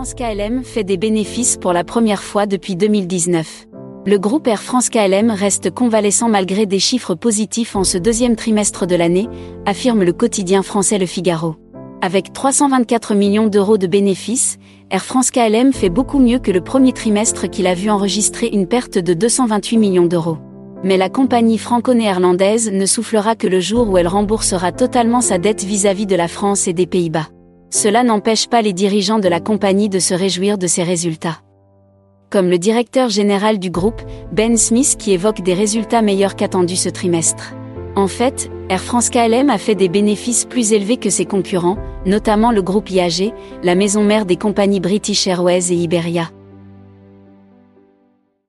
France KLM fait des bénéfices pour la première fois depuis 2019. Le groupe Air France KLM reste convalescent malgré des chiffres positifs en ce deuxième trimestre de l'année, affirme le quotidien français Le Figaro. Avec 324 millions d'euros de bénéfices, Air France KLM fait beaucoup mieux que le premier trimestre qu'il a vu enregistrer une perte de 228 millions d'euros. Mais la compagnie franco-néerlandaise ne soufflera que le jour où elle remboursera totalement sa dette vis-à-vis de la France et des Pays-Bas. Cela n'empêche pas les dirigeants de la compagnie de se réjouir de ses résultats. Comme le directeur général du groupe, Ben Smith qui évoque des résultats meilleurs qu'attendus ce trimestre. En fait, Air France KLM a fait des bénéfices plus élevés que ses concurrents, notamment le groupe IAG, la maison mère des compagnies British Airways et Iberia.